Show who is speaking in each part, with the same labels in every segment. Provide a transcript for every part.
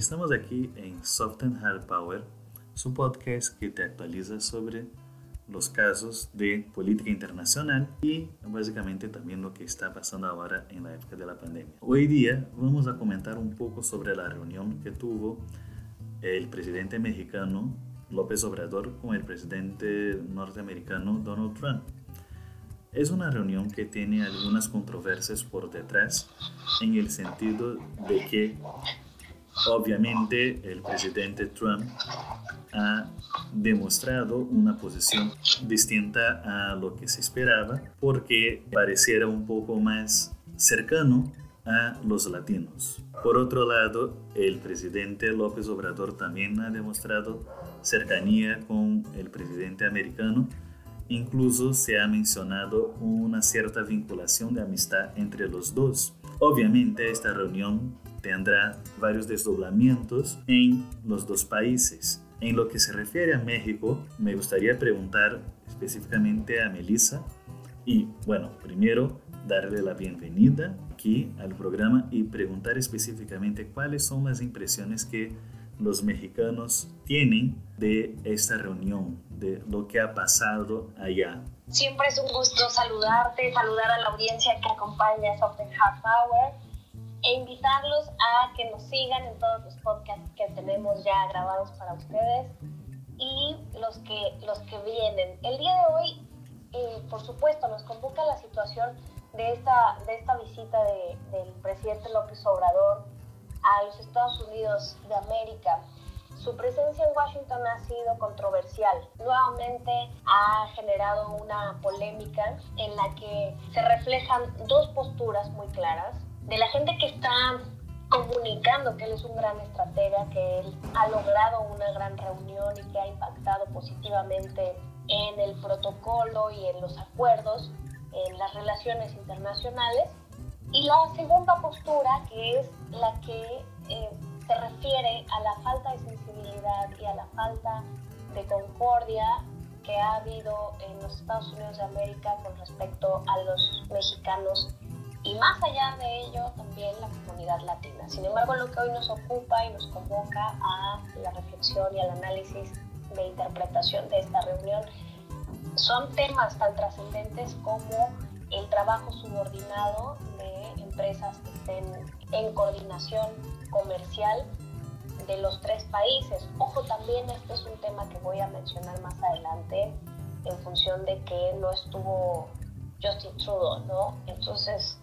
Speaker 1: Estamos aquí en Soft and Hard Power, su podcast que te actualiza sobre los casos de política internacional y básicamente también lo que está pasando ahora en la época de la pandemia. Hoy día vamos a comentar un poco sobre la reunión que tuvo el presidente mexicano López Obrador con el presidente norteamericano Donald Trump. Es una reunión que tiene algunas controversias por detrás en el sentido de que Obviamente el presidente Trump ha demostrado una posición distinta a lo que se esperaba porque pareciera un poco más cercano a los latinos. Por otro lado, el presidente López Obrador también ha demostrado cercanía con el presidente americano. Incluso se ha mencionado una cierta vinculación de amistad entre los dos. Obviamente esta reunión tendrá varios desdoblamientos en los dos países. En lo que se refiere a México, me gustaría preguntar específicamente a Melissa y, bueno, primero darle la bienvenida aquí al programa y preguntar específicamente cuáles son las impresiones que los mexicanos tienen de esta reunión, de lo que ha pasado allá.
Speaker 2: Siempre es un gusto saludarte, saludar a la audiencia que acompaña Half Hour e invitarlos a que nos sigan en todos los podcasts que tenemos ya grabados para ustedes y los que, los que vienen. El día de hoy, eh, por supuesto, nos convoca la situación de esta, de esta visita de, del presidente López Obrador a los Estados Unidos de América. Su presencia en Washington ha sido controversial. Nuevamente ha generado una polémica en la que se reflejan dos posturas muy claras de la gente que está comunicando que él es un gran estratega, que él ha logrado una gran reunión y que ha impactado positivamente en el protocolo y en los acuerdos, en las relaciones internacionales. Y la segunda postura, que es la que eh, se refiere a la falta de sensibilidad y a la falta de concordia que ha habido en los Estados Unidos de América con respecto a los mexicanos y más allá de ello también la comunidad latina. Sin embargo, lo que hoy nos ocupa y nos convoca a la reflexión y al análisis de interpretación de esta reunión son temas tan trascendentes como el trabajo subordinado de empresas que estén en coordinación comercial de los tres países. Ojo, también este es un tema que voy a mencionar más adelante en función de que no estuvo Justin Trudeau, ¿no? Entonces,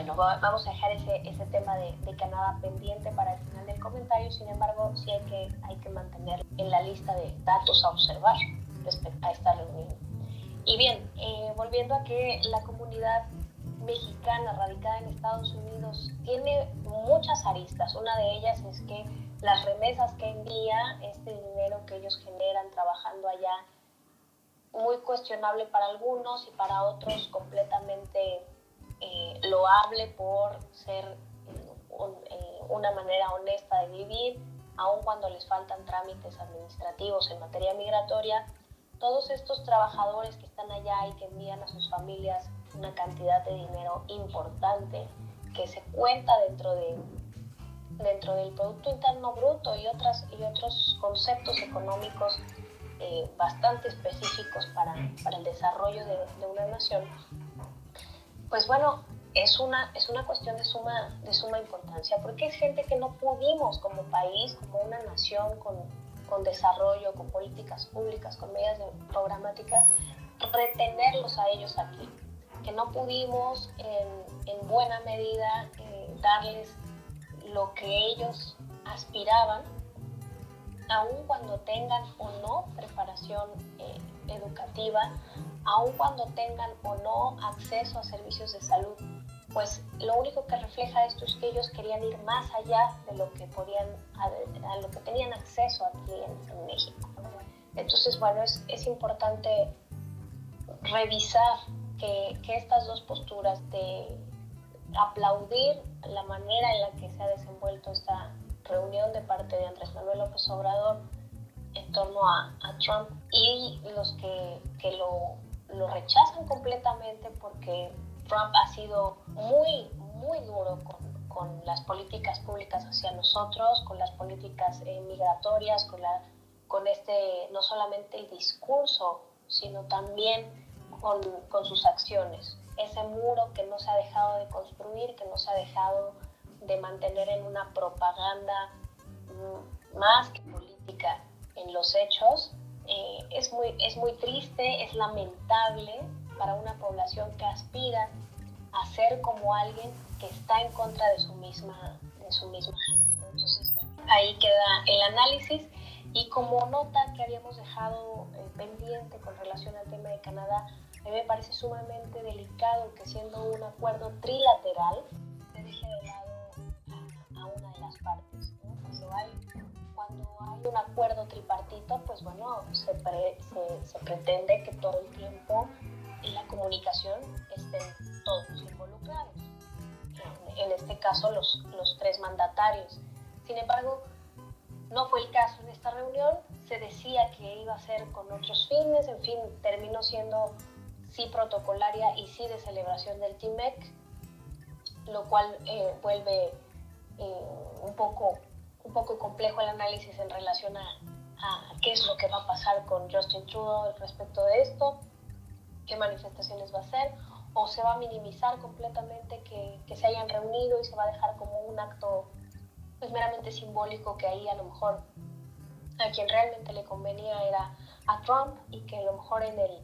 Speaker 2: bueno, vamos a dejar ese, ese tema de, Canadá pendiente para el final del comentario, sin embargo, sí hay que, hay que mantener en la lista de datos a observar respecto a esta reunión. Y bien, eh, volviendo a que la comunidad mexicana radicada en Estados Unidos tiene muchas aristas. Una de ellas es que las remesas que envía, este dinero que ellos generan trabajando allá, muy cuestionable para algunos y para otros completamente eh, loable por ser eh, una manera honesta de vivir, aun cuando les faltan trámites administrativos en materia migratoria. Todos estos trabajadores que están allá y que envían a sus familias una cantidad de dinero importante que se cuenta dentro de dentro del Producto Interno Bruto y, otras, y otros conceptos económicos eh, bastante específicos para, para el desarrollo de, de, una nación, pues bueno, es una, es una cuestión de suma, de suma importancia, porque es gente que no pudimos como país, como una nación con, con desarrollo, con políticas públicas, con medidas programáticas, retenerlos a ellos aquí, que no pudimos en, en buena medida eh, darles lo que ellos aspiraban, aun cuando tengan o no preparación eh, educativa, aun cuando tengan o no acceso a servicios de salud, pues lo único que refleja esto es que ellos querían ir más allá de lo que podían, a, lo que tenían acceso aquí en, México. Entonces, bueno, es, es, importante revisar que, que estas dos posturas de aplaudir la manera en la que se ha desenvuelto esta reunión de parte de Andrés Manuel López Obrador en torno a, Trump y los que, que lo, lo, rechazan completamente porque Trump ha sido muy, muy duro con, con las políticas públicas hacia nosotros, con las políticas eh, migratorias, con, la, con este, no solamente el discurso, sino también con, con sus acciones. Ese muro que no se ha dejado de construir, que no se ha dejado de mantener en una propaganda mm, más que política en los hechos, eh, es, muy, es muy triste, es lamentable para una población que aspira a ser como alguien que está en contra de su misma, de su misma gente. Entonces, bueno, ahí queda el análisis. Y como nota que habíamos dejado eh, pendiente con relación al tema de Canadá, a mí me parece sumamente delicado que siendo un acuerdo trilateral una de las partes. Cuando, hay, cuando un acuerdo tripartito, pues bueno, se, se, se pretende que todo el tiempo en la comunicación estén todos involucrados. En, este caso, los, los tres mandatarios. Sin embargo, no fue el caso en esta reunión. Se decía que iba a ser con otros fines. En fin, terminó siendo sí protocolaria y sí de celebración del TIMEC, lo cual eh, vuelve eh, un, poco, un poco complejo el análisis en relación a, a, qué es lo que va a pasar con Justin Trudeau respecto de esto, qué manifestaciones va a hacer, o se va a minimizar completamente que, que se hayan reunido y se va a dejar como un acto pues, meramente simbólico que ahí a lo mejor a quien realmente le convenía era a Trump y que a lo mejor en el,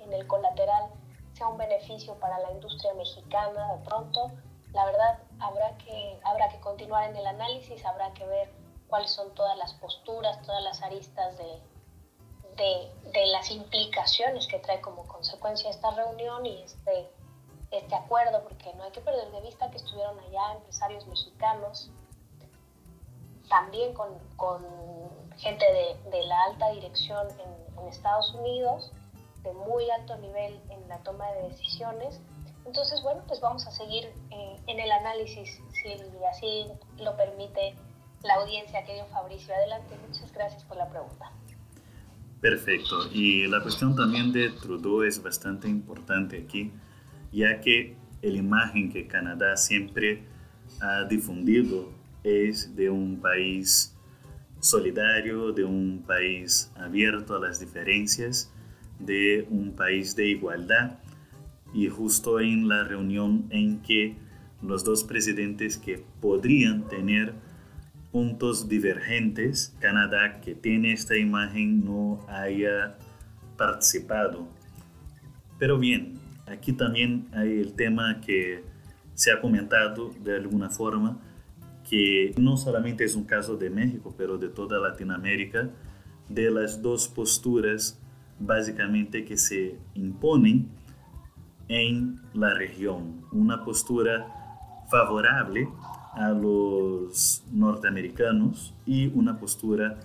Speaker 2: en, el colateral sea un beneficio para la industria mexicana de pronto. La verdad, habrá que, habrá que continuar en el análisis, habrá que ver cuáles son todas las posturas, todas las aristas de, de, las implicaciones que trae como consecuencia esta reunión y este, este acuerdo, porque no hay que perder de vista que estuvieron allá empresarios mexicanos, también con, con gente de, de, la alta dirección en, en, Estados Unidos, de muy alto nivel en la toma de decisiones. Entonces, bueno, pues vamos a seguir eh, en el análisis, si así lo permite la audiencia, querido Fabricio. Adelante, muchas gracias por la pregunta.
Speaker 1: Perfecto. Y la cuestión también de Trudeau es bastante importante aquí, ya que la imagen que Canadá siempre ha difundido es de un país solidario, de un país abierto a las diferencias, de un país de igualdad. Y justo en la reunión en que los dos presidentes que podrían tener puntos divergentes, Canadá, que tiene esta imagen, no haya participado. Pero bien, aquí también hay el tema que se ha comentado de alguna forma, que no solamente es un caso de México, pero de toda Latinoamérica, de las dos posturas básicamente que se imponen en la región. Una postura favorable a los norteamericanos y una postura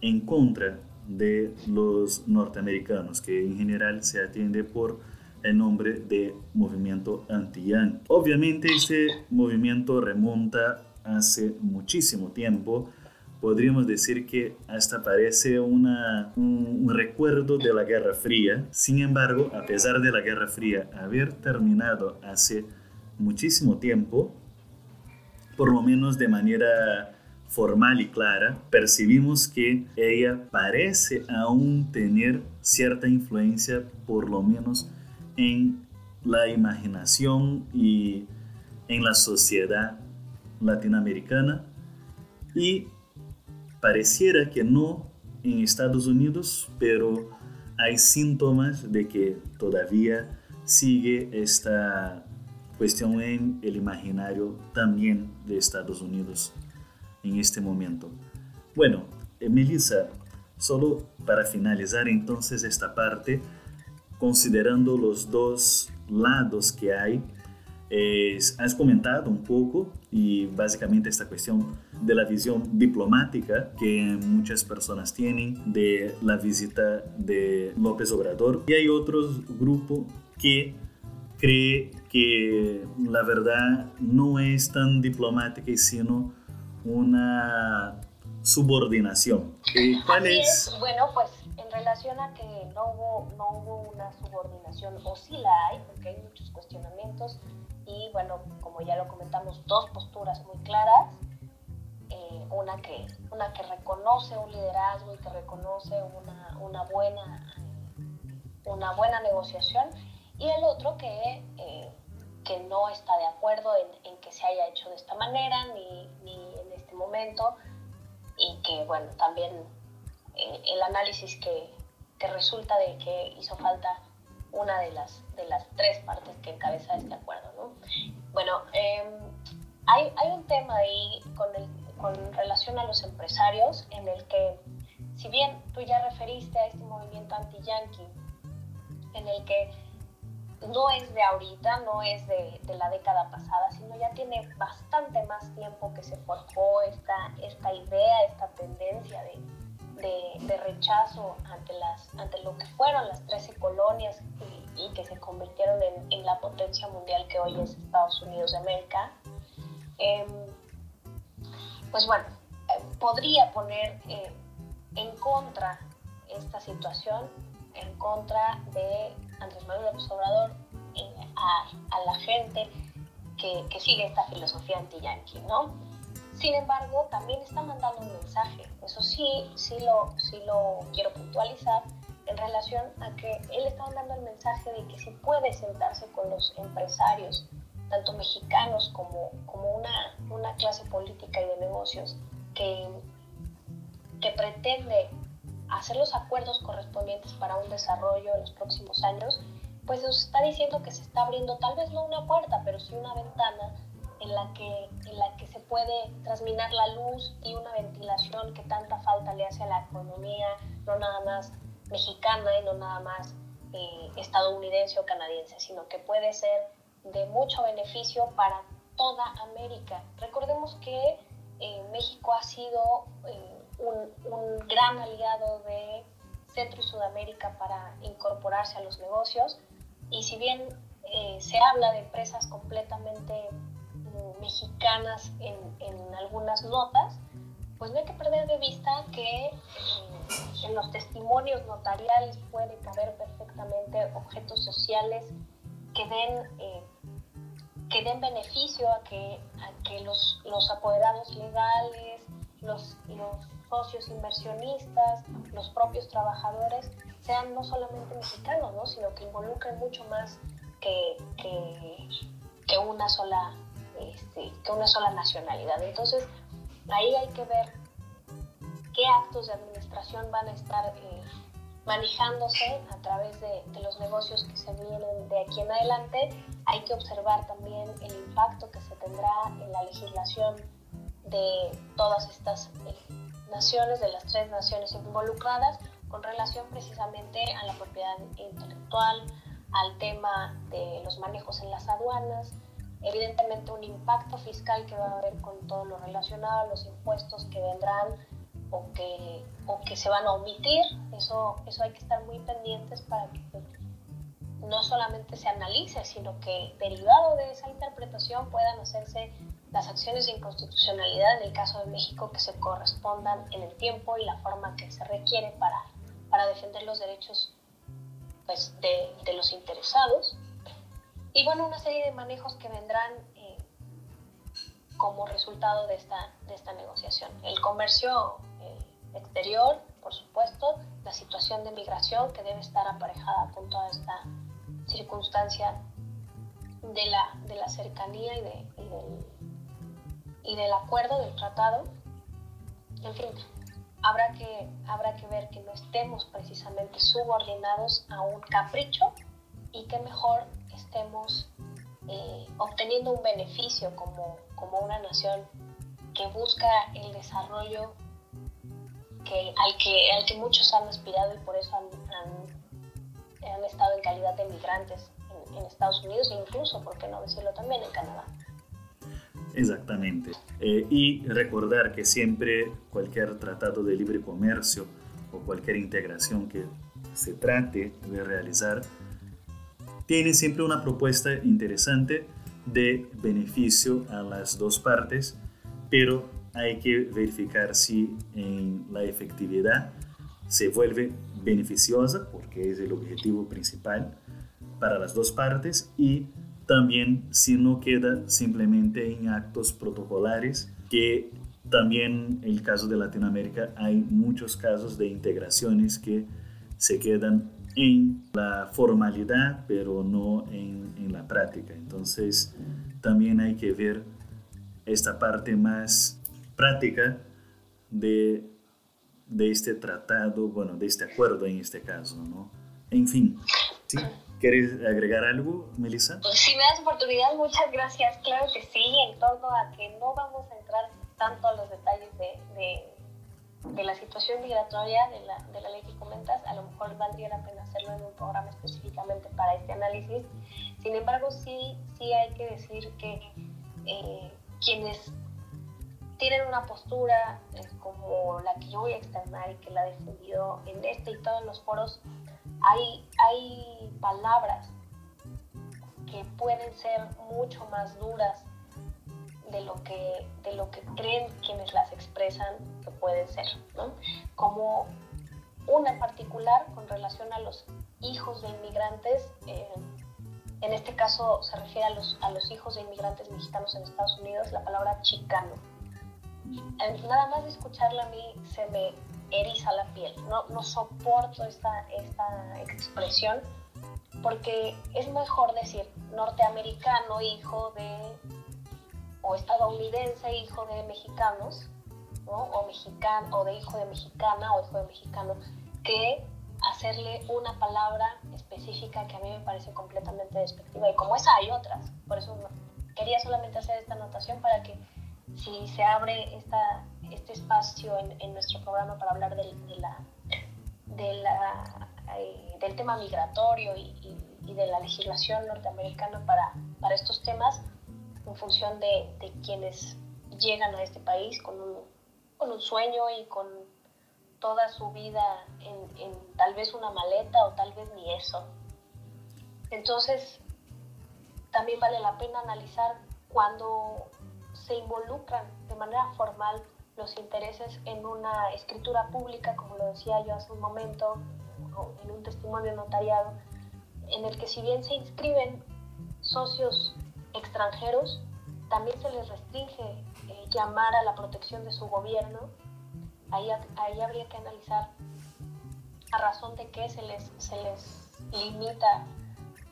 Speaker 1: en contra de los norteamericanos, que en general se atiende por el nombre de movimiento anti-yang. Obviamente este movimiento remonta hace muchísimo tiempo, podríamos decir que hasta parece una, un, recuerdo de la Guerra Fría. Sin embargo, a pesar de la Guerra Fría haber terminado hace muchísimo tiempo, por lo menos de manera formal y clara, percibimos que ella parece aún tener cierta influencia, por lo menos en la imaginación y en la sociedad latinoamericana y pareciera que no en Estados Unidos, pero hay síntomas de que todavía sigue esta cuestión en el imaginario también de Estados Unidos en este momento. Bueno, eh, Melissa, solo para finalizar entonces esta parte, considerando los dos lados que hay, has comentado un poco y básicamente esta cuestión de la visión diplomática que muchas personas tienen de la visita de López Obrador y hay otros grupos que cree que la verdad no es tan diplomática sino una subordinación.
Speaker 2: ¿Cuál es? Bueno, pues en relación a que no hubo, no hubo una subordinación, o sí la hay, porque hay muchos cuestionamientos, y bueno, como ya lo comentamos, dos posturas muy claras. Eh, una, que, una que reconoce un liderazgo y que reconoce una, una buena, una buena negociación, y el otro que, eh, que no está de acuerdo en, que se haya hecho de esta manera ni, ni en este momento, y que bueno, también eh, el análisis que, que resulta de que hizo falta una de las, de las tres partes que encabeza este acuerdo. ¿no? Bueno, em, hay, hay, un tema ahí con, el, con relación a los empresarios en el que, si bien tú ya referiste a este movimiento anti-yankee, en el que no es de ahorita, no es de, de, la década pasada, sino ya tiene bastante más tiempo que se forjó esta, esta idea, esta tendencia de, de, rechazo ante, las, ante lo que fueron las 13 colonias y, que se convirtieron en, en, la potencia mundial que hoy es Estados Unidos de América, em, pues bueno, eh, podría poner eh, en contra esta situación, en contra de Andrés Manuel López Obrador, eh, a, la gente que, que sigue esta filosofía anti-yankee, ¿no? Sin embargo, también está mandando un mensaje. Eso sí, sí lo, sí lo quiero puntualizar en relación a que él está mandando el mensaje de que se puede sentarse con los empresarios, tanto mexicanos como, como una, una clase política y de negocios que, que pretende hacer los acuerdos correspondientes para un desarrollo en los próximos años, pues nos está diciendo que se está abriendo tal vez no una puerta, pero sí una ventana en la que, en la que se puede transminar la luz y una ventilación que tanta falta le hace a la economía, no nada más mexicana y no nada más eh, estadounidense o canadiense, sino que puede ser de mucho beneficio para toda América. Recordemos que eh, México ha sido eh, un, un, gran aliado de Centro y Sudamérica para incorporarse a los negocios y si bien se habla de empresas completamente mexicanas en, algunas notas, pues no hay que perder de vista que eh, en los testimonios notariales puede caber perfectamente objetos sociales que den, eh, que den beneficio a que, a que los, los apoderados legales, los, los socios inversionistas, los propios trabajadores, sean no solamente mexicanos, ¿no? sino que involucren mucho más que, que una sola este, que una sola nacionalidad. Entonces, ahí hay que ver qué actos de administración van a estar eh, manejándose a través de, los negocios que se vienen de aquí en adelante. Hay que observar también el impacto que se tendrá en la legislación de todas estas eh, naciones, de las tres naciones involucradas, con relación precisamente a la propiedad intelectual, al tema de los manejos en las aduanas, evidentemente un impacto fiscal que va a haber con todo lo relacionado a los impuestos que vendrán o que, o que se van a omitir. Eso, eso hay que estar muy pendientes para que no solamente se analice, sino que derivado de esa interpretación puedan hacerse las acciones de inconstitucionalidad en el caso de México que se correspondan en el tiempo y la forma que se requiere para, para defender los derechos pues, de, de los interesados y bueno, una serie de manejos que vendrán eh, como resultado de esta, de esta negociación. El comercio eh, exterior, por supuesto, la situación de migración que debe estar aparejada con toda esta circunstancia de la, de la cercanía y, de, del, y del acuerdo, del tratado. En fin, habrá que, habrá que ver que no estemos precisamente subordinados a un capricho y que mejor estemos eh, obteniendo un beneficio como, como una nación que busca el desarrollo que, al, que, al que muchos han aspirado y por eso han, han, han estado en calidad de migrantes en, Estados Unidos e incluso, ¿por qué no decirlo también, en Canadá?
Speaker 1: Exactamente. Eh, y recordar que siempre cualquier tratado de libre comercio o cualquier integración que se trate de realizar tiene siempre una propuesta interesante de beneficio a las dos partes, pero hay que verificar si en la efectividad se vuelve beneficiosa, porque es el objetivo principal para las dos partes, y también si no queda simplemente en actos protocolares, que también en el caso de Latinoamérica hay muchos casos de integraciones que se quedan en la formalidad, pero no en, en la práctica. Entonces, también hay que ver esta parte más práctica de, de este tratado, bueno, de este acuerdo en este caso, ¿no? En fin, ¿sí? ¿Quieres agregar algo, Melissa?
Speaker 2: Pues si me das oportunidad, muchas gracias. Claro que sí, en torno a que no vamos a entrar tanto a los detalles de, de, de la situación migratoria, de la, de la ley que comentas, a lo mejor valdría la pena hacerlo en un programa específicamente para este análisis. Sin embargo, sí, sí hay que decir que eh, quienes tienen una postura como la que yo voy a externar y que la he en este y todos los foros, hay, hay palabras que pueden ser mucho más duras de lo que, de lo que creen quienes las expresan que pueden ser. Como una en particular con relación a los hijos de inmigrantes, eh, en este caso se refiere a los, a los hijos de inmigrantes mexicanos en Estados Unidos, la palabra chicano nada más de escucharla a mí se me eriza la piel. No, no soporto esta, esta expresión porque es mejor decir norteamericano hijo de o estadounidense hijo de mexicanos o mexicano o de hijo de mexicana o hijo de mexicano que hacerle una palabra específica que a mí me parece completamente despectiva. Y como esa hay otras. Por eso quería solamente hacer esta anotación para que si se abre esta, este espacio en, nuestro programa para hablar del, de de la, del tema migratorio y, de la legislación norteamericana para, para estos temas, en función de, de, quienes llegan a este país con un, con un sueño y con toda su vida en, tal vez una maleta o tal vez ni eso. Entonces, también vale la pena analizar cuando se involucran de manera formal los intereses en una escritura pública, como lo decía yo hace un momento, en un testimonio notariado, en el que si bien se inscriben socios extranjeros, también se les restringe eh, llamar a la protección de su gobierno. Ahí, ahí habría que analizar a razón de qué se les, se les limita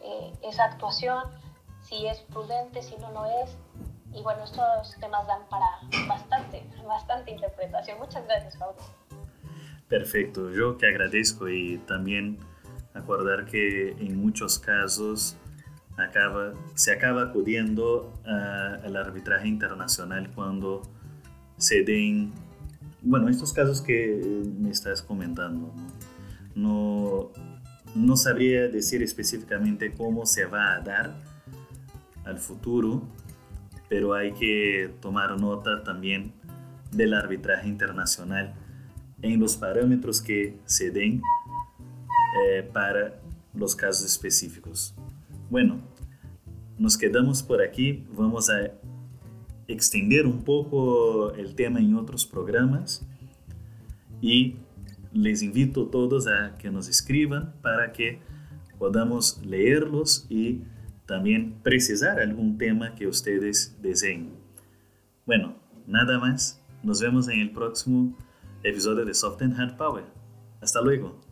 Speaker 2: eh, esa actuación, si es prudente, si no lo es, y bueno, estos temas dan para bastante, bastante interpretación. Muchas gracias, Pablo.
Speaker 1: Perfecto, yo que agradezco y también acordar que en muchos casos acaba, se acaba acudiendo al arbitraje internacional cuando se den, bueno, estos casos que me estás comentando, no, no sabría decir específicamente cómo se va a dar al futuro, pero hay que tomar nota también del arbitraje internacional en los parámetros que se den eh, para los casos específicos. Nos quedamos por aquí, vamos a extender un poco el tema en otros programas y les invito a todos a que nos escriban para que podamos leerlos y también precisar algún tema que ustedes deseen. Bueno, nada más. Nos vemos en el próximo episodio de Soft and Hard Power. Hasta luego.